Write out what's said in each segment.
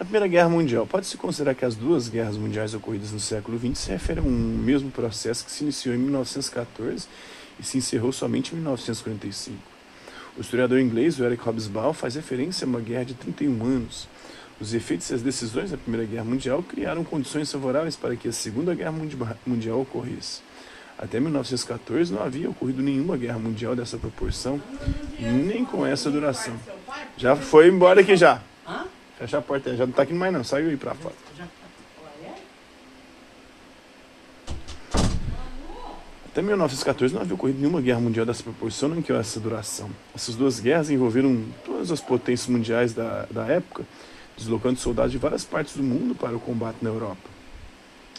A Primeira Guerra Mundial. Pode-se considerar que as duas guerras mundiais ocorridas no século XX se referem a um mesmo processo que se iniciou em 1914 e se encerrou somente em 1945. O historiador inglês Eric Hobsbawm faz referência a uma guerra de 31 anos. Os efeitos e as decisões da Primeira Guerra Mundial criaram condições favoráveis para que a Segunda Guerra Mundial ocorresse. Até 1914 não havia ocorrido nenhuma guerra mundial dessa proporção, nem com essa duração. Já foi embora aqui já. Fecha a porta, já não está aqui mais não, saiu aí para fora. Até 1914 não havia ocorrido nenhuma guerra mundial dessa proporção nem que essa duração. Essas duas guerras envolveram todas as potências mundiais da, da época, deslocando soldados de várias partes do mundo para o combate na Europa.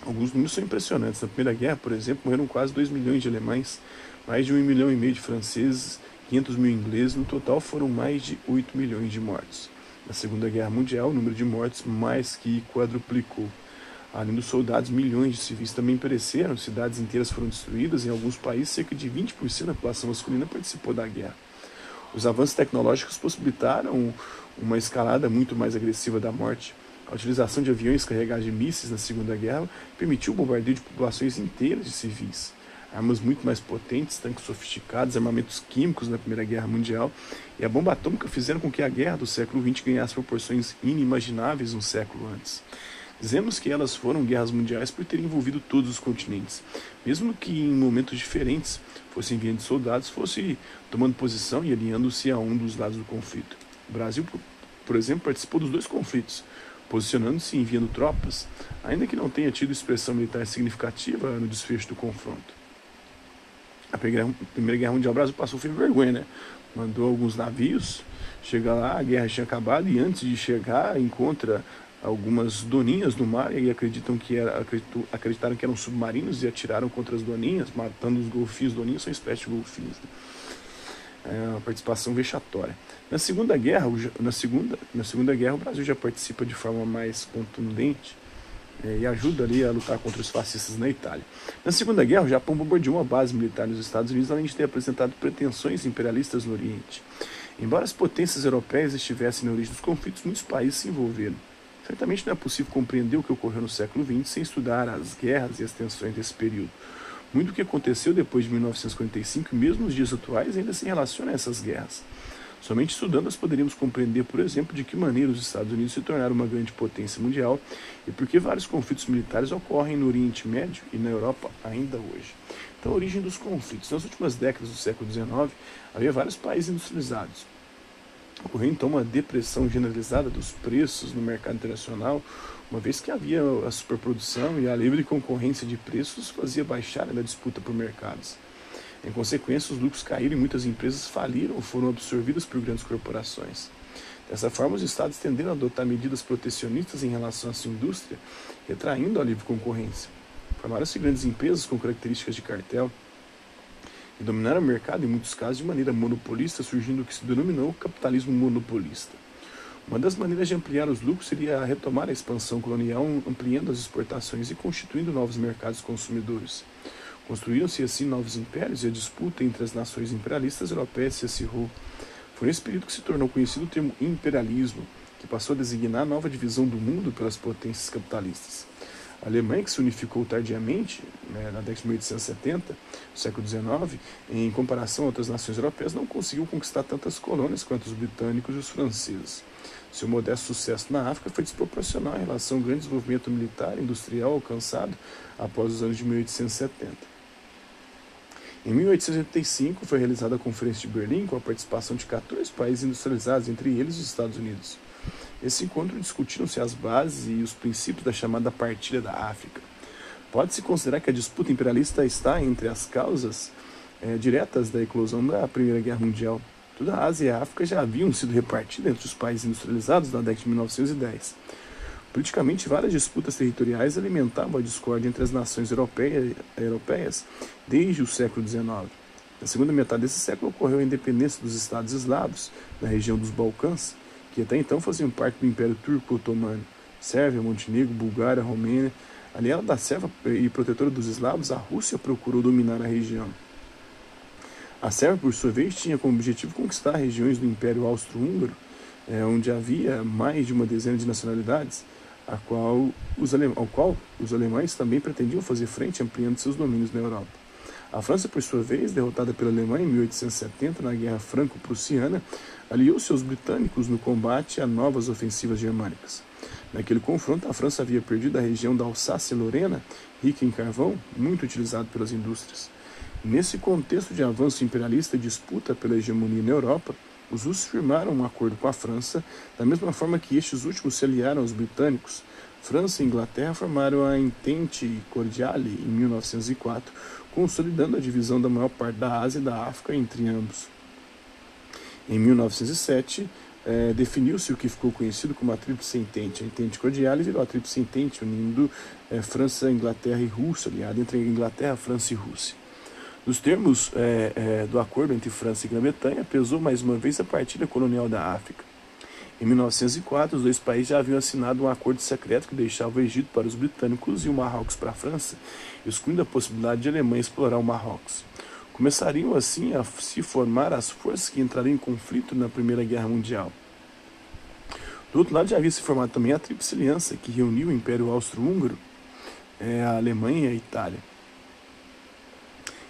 Alguns números são impressionantes. Na Primeira Guerra, por exemplo, morreram quase 2 milhões de alemães, mais de 1 milhão e meio de franceses, 500 mil ingleses, no total foram mais de 8 milhões de mortos. Na Segunda Guerra Mundial, o número de mortes mais que quadruplicou. Além dos soldados, milhões de civis também pereceram, cidades inteiras foram destruídas, em alguns países cerca de 20% da população masculina participou da guerra. Os avanços tecnológicos possibilitaram uma escalada muito mais agressiva da morte. A utilização de aviões carregados de mísseis na Segunda Guerra permitiu o bombardeio de populações inteiras de civis. Armas muito mais potentes, tanques sofisticados, armamentos químicos na Primeira Guerra Mundial e a bomba atômica fizeram com que a guerra do século XX ganhasse proporções inimagináveis um século antes. Dizemos que elas foram guerras mundiais por terem envolvido todos os continentes, mesmo que em momentos diferentes, fossem enviando soldados, fosse tomando posição e alinhando-se a um dos lados do conflito. O Brasil, por exemplo, participou dos dois conflitos, posicionando-se e enviando tropas, ainda que não tenha tido expressão militar significativa no desfecho do confronto. A Primeira Guerra Mundial, o Brasil passou foi vergonha, né? Mandou alguns navios, chega lá, a guerra tinha acabado e antes de chegar encontra algumas doninhas no mar e acreditam que era, acreditaram que eram submarinos e atiraram contra as doninhas, matando os golfinhos. Doninhas são espécies de golfinhos. Né? É uma participação vexatória. Na Segunda Guerra, na segunda, na segunda Guerra, o Brasil já participa de forma mais contundente e ajuda ali a lutar contra os fascistas na Itália. Na Segunda Guerra, o Japão bombardeou uma base militar nos Estados Unidos, além de ter apresentado pretensões imperialistas no Oriente. Embora as potências europeias estivessem na origem dos conflitos, muitos países se envolveram. Certamente não é possível compreender o que ocorreu no século XX sem estudar as guerras e as tensões desse período. Muito do que aconteceu depois de 1945, mesmo nos dias atuais, ainda se relaciona a essas guerras. Somente estudando-as poderíamos compreender, por exemplo, de que maneira os Estados Unidos se tornaram uma grande potência mundial e por que vários conflitos militares ocorrem no Oriente Médio e na Europa ainda hoje. Então, a origem dos conflitos. Nas últimas décadas do século XIX, havia vários países industrializados. Ocorreu então uma depressão generalizada dos preços no mercado internacional, uma vez que havia a superprodução e a livre concorrência de preços fazia baixar a disputa por mercados. Em consequência, os lucros caíram e muitas empresas faliram ou foram absorvidas por grandes corporações. Dessa forma, os estados tenderam a adotar medidas protecionistas em relação à sua indústria, retraindo a livre concorrência. Formaram-se grandes empresas com características de cartel e dominaram o mercado, em muitos casos, de maneira monopolista, surgindo o que se denominou capitalismo monopolista. Uma das maneiras de ampliar os lucros seria retomar a expansão colonial, ampliando as exportações e constituindo novos mercados consumidores. Construíram-se assim novos impérios e a disputa entre as nações imperialistas europeias se acirrou. Foi nesse período que se tornou conhecido o termo imperialismo, que passou a designar a nova divisão do mundo pelas potências capitalistas. A Alemanha, que se unificou tardiamente, né, na década de 1870, no século XIX, em comparação a outras nações europeias, não conseguiu conquistar tantas colônias quanto os britânicos e os franceses. Seu modesto sucesso na África foi desproporcional em relação ao grande desenvolvimento militar e industrial alcançado após os anos de 1870. Em 1885 foi realizada a Conferência de Berlim com a participação de 14 países industrializados, entre eles os Estados Unidos. Nesse encontro discutiram-se as bases e os princípios da chamada Partilha da África. Pode-se considerar que a disputa imperialista está entre as causas é, diretas da eclosão da Primeira Guerra Mundial. Toda a Ásia e a África já haviam sido repartidas entre os países industrializados na década de 1910. Politicamente, várias disputas territoriais alimentavam a discórdia entre as nações europeias desde o século XIX. Na segunda metade desse século ocorreu a independência dos estados eslavos na região dos Balcãs, que até então faziam parte do Império Turco-Otomano. Sérvia, Montenegro, Bulgária, Romênia. Aliada da Sérvia e protetora dos eslavos, a Rússia procurou dominar a região. A Sérvia, por sua vez, tinha como objetivo conquistar regiões do Império Austro-Húngaro, é, onde havia mais de uma dezena de nacionalidades, a qual os ao qual os alemães também pretendiam fazer frente, ampliando seus domínios na Europa. A França, por sua vez, derrotada pela Alemanha em 1870 na Guerra Franco-Prussiana, aliou-se aos britânicos no combate a novas ofensivas germânicas. Naquele confronto, a França havia perdido a região da Alsácia-Lorena, rica em carvão, muito utilizado pelas indústrias. Nesse contexto de avanço imperialista e disputa pela hegemonia na Europa, os russos firmaram um acordo com a França, da mesma forma que estes últimos se aliaram aos britânicos. França e Inglaterra formaram a Entente Cordiale em 1904, consolidando a divisão da maior parte da Ásia e da África entre ambos. Em 1907, eh, definiu-se o que ficou conhecido como a Tríplice Entente. A Entente Cordiale virou a Tríplice Entente, unindo eh, França, Inglaterra e Rússia, aliado entre Inglaterra, França e Rússia. Nos termos é, é, do acordo entre França e Grã-Bretanha, pesou mais uma vez a partilha colonial da África. Em 1904, os dois países já haviam assinado um acordo secreto que deixava o Egito para os britânicos e o Marrocos para a França, excluindo a possibilidade de Alemanha explorar o Marrocos. Começariam assim a se formar as forças que entrariam em conflito na Primeira Guerra Mundial. Do outro lado, já havia se formado também a Tríplice Aliança, que reuniu o Império Austro-Húngaro, é, a Alemanha e a Itália.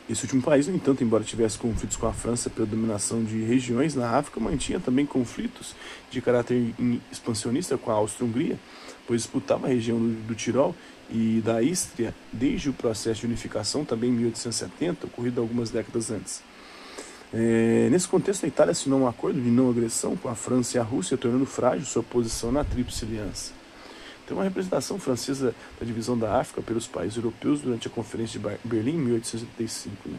Esse último país, no entanto, embora tivesse conflitos com a França pela dominação de regiões na África, mantinha também conflitos de caráter expansionista com a Áustria-Hungria, pois disputava a região do, Tirol e da Ístria desde o processo de unificação, também em 1870, ocorrido algumas décadas antes. É, nesse contexto, a Itália assinou um acordo de não agressão com a França e a Rússia, tornando frágil sua posição na Tríplice Aliança. Tem uma representação francesa da divisão da África pelos países europeus durante a Conferência de Berlim em 1885. Né?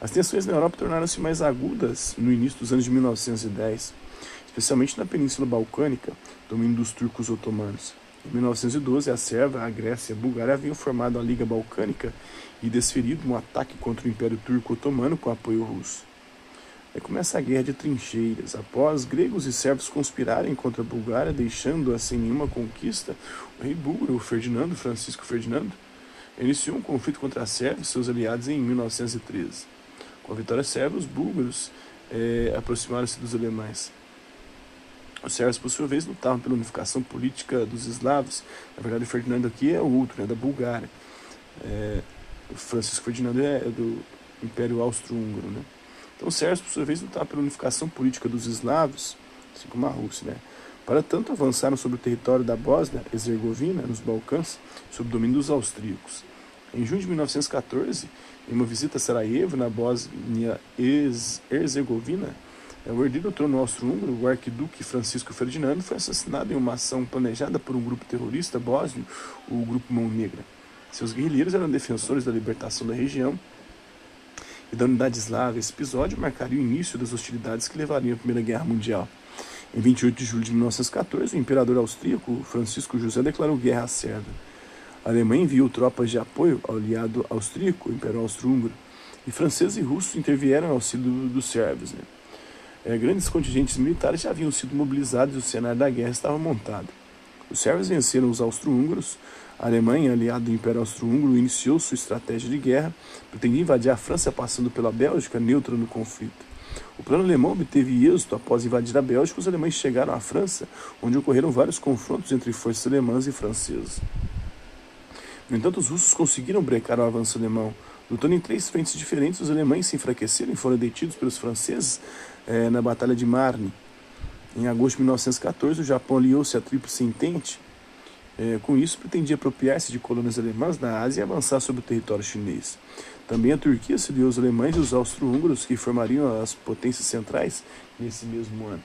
As tensões na Europa tornaram-se mais agudas no início dos anos de 1910, especialmente na Península Balcânica, domínio dos turcos otomanos. Em 1912, a Sérvia, a Grécia e a Bulgária haviam formado a Liga Balcânica e desferido um ataque contra o Império Turco Otomano com apoio russo. Aí começa a guerra de trincheiras. Após gregos e sérvios conspirarem contra a Bulgária, deixando-a sem nenhuma conquista, o rei búlgaro, Ferdinando, Francisco Ferdinando, iniciou um conflito contra a Sérvia e seus aliados em 1913. Com a vitória sérvia, os búlgaros é, aproximaram-se dos alemães. Os sérvios, por sua vez, lutavam pela unificação política dos eslavos. Na verdade, o Ferdinando aqui é o outro, né, da Bulgária. É, o Francisco Ferdinando é do Império Austro-Húngaro, né? Então, Sérgio, por sua vez, lutava pela unificação política dos eslavos, assim como a Rússia. Né? Para tanto, avançaram sobre o território da Bósnia-Herzegovina, nos Balcãs, sob domínio dos austríacos. Em junho de 1914, em uma visita a Sarajevo, na Bósnia-Herzegovina, o herdeiro do trono austro-húngaro, o arquiduque Francisco Ferdinando, foi assassinado em uma ação planejada por um grupo terrorista bósnio, o Grupo Mão Negra. Seus guerrilheiros eram defensores da libertação da região e da unidade eslava, esse episódio marcaria o início das hostilidades que levariam à Primeira Guerra Mundial. Em 28 de julho de 1914, o imperador austríaco Francisco José declarou guerra à Sérvia. A Alemanha enviou tropas de apoio ao aliado austríaco, o Império Austro-Húngaro, e franceses e russos intervieram ao auxílio dos sérvios. Né? É, grandes contingentes militares já haviam sido mobilizados e o cenário da guerra estava montado. Os sérvios venceram os austro-húngaros, a Alemanha, aliada do Império Austro-Húngaro, iniciou sua estratégia de guerra, pretendia invadir a França passando pela Bélgica, neutra no conflito. O plano alemão obteve êxito após invadir a Bélgica, os alemães chegaram à França, onde ocorreram vários confrontos entre forças alemãs e francesas. No entanto, os russos conseguiram brecar o avanço alemão. Lutando em três frentes diferentes, os alemães se enfraqueceram e foram detidos pelos franceses eh, na Batalha de Marne. Em agosto de 1914, o Japão aliou-se à Tríplice Entente é, com isso, pretendia apropriar-se de colônias alemãs na Ásia e avançar sobre o território chinês. Também a Turquia se aliou aos alemães e os austro-húngaros, que formariam as potências centrais nesse mesmo ano.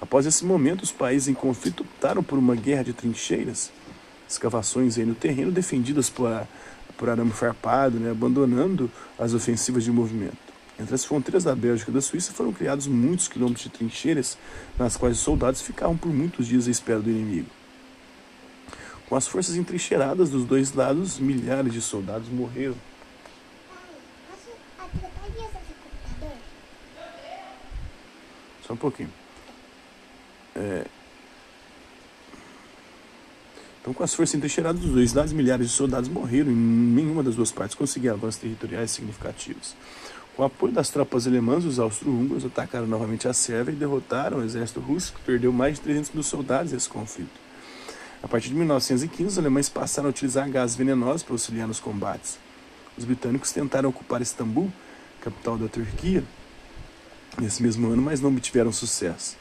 Após esse momento, os países em conflito optaram por uma guerra de trincheiras, escavações no terreno defendidas por, por arame farpado, né, abandonando as ofensivas de movimento. Entre as fronteiras da Bélgica e da Suíça foram criados muitos quilômetros de trincheiras, nas quais os soldados ficavam por muitos dias à espera do inimigo. Com as forças entrincheiradas dos dois lados, milhares de soldados morreram. Só um pouquinho. É... Então, com as forças entrincheiradas dos dois lados, milhares de soldados morreram e nenhuma das duas partes conseguia avanços territoriais significativos. Com o apoio das tropas alemãs, os austro-húngaros atacaram novamente a Sérvia e derrotaram o exército russo, que perdeu mais de 300 mil soldados nesse conflito. A partir de 1915, os alemães passaram a utilizar gás venenoso para auxiliar nos combates. Os britânicos tentaram ocupar Istambul, capital da Turquia, nesse mesmo ano, mas não obtiveram sucesso.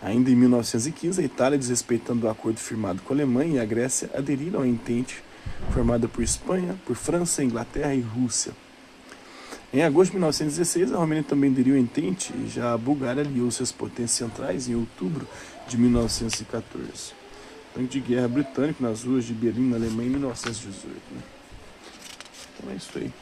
Ainda em 1915, a Itália, desrespeitando o acordo firmado com a Alemanha e a Grécia, aderiram à entente formada por Espanha, por França, Inglaterra e Rússia. Em agosto de 1916, a Romênia também aderiu ao entente e já a Bulgária aliou-se às potências centrais em outubro de 1914. Tanque de guerra britânico nas ruas de Berlim, na Alemanha, em 1918. Né? Então é isso aí.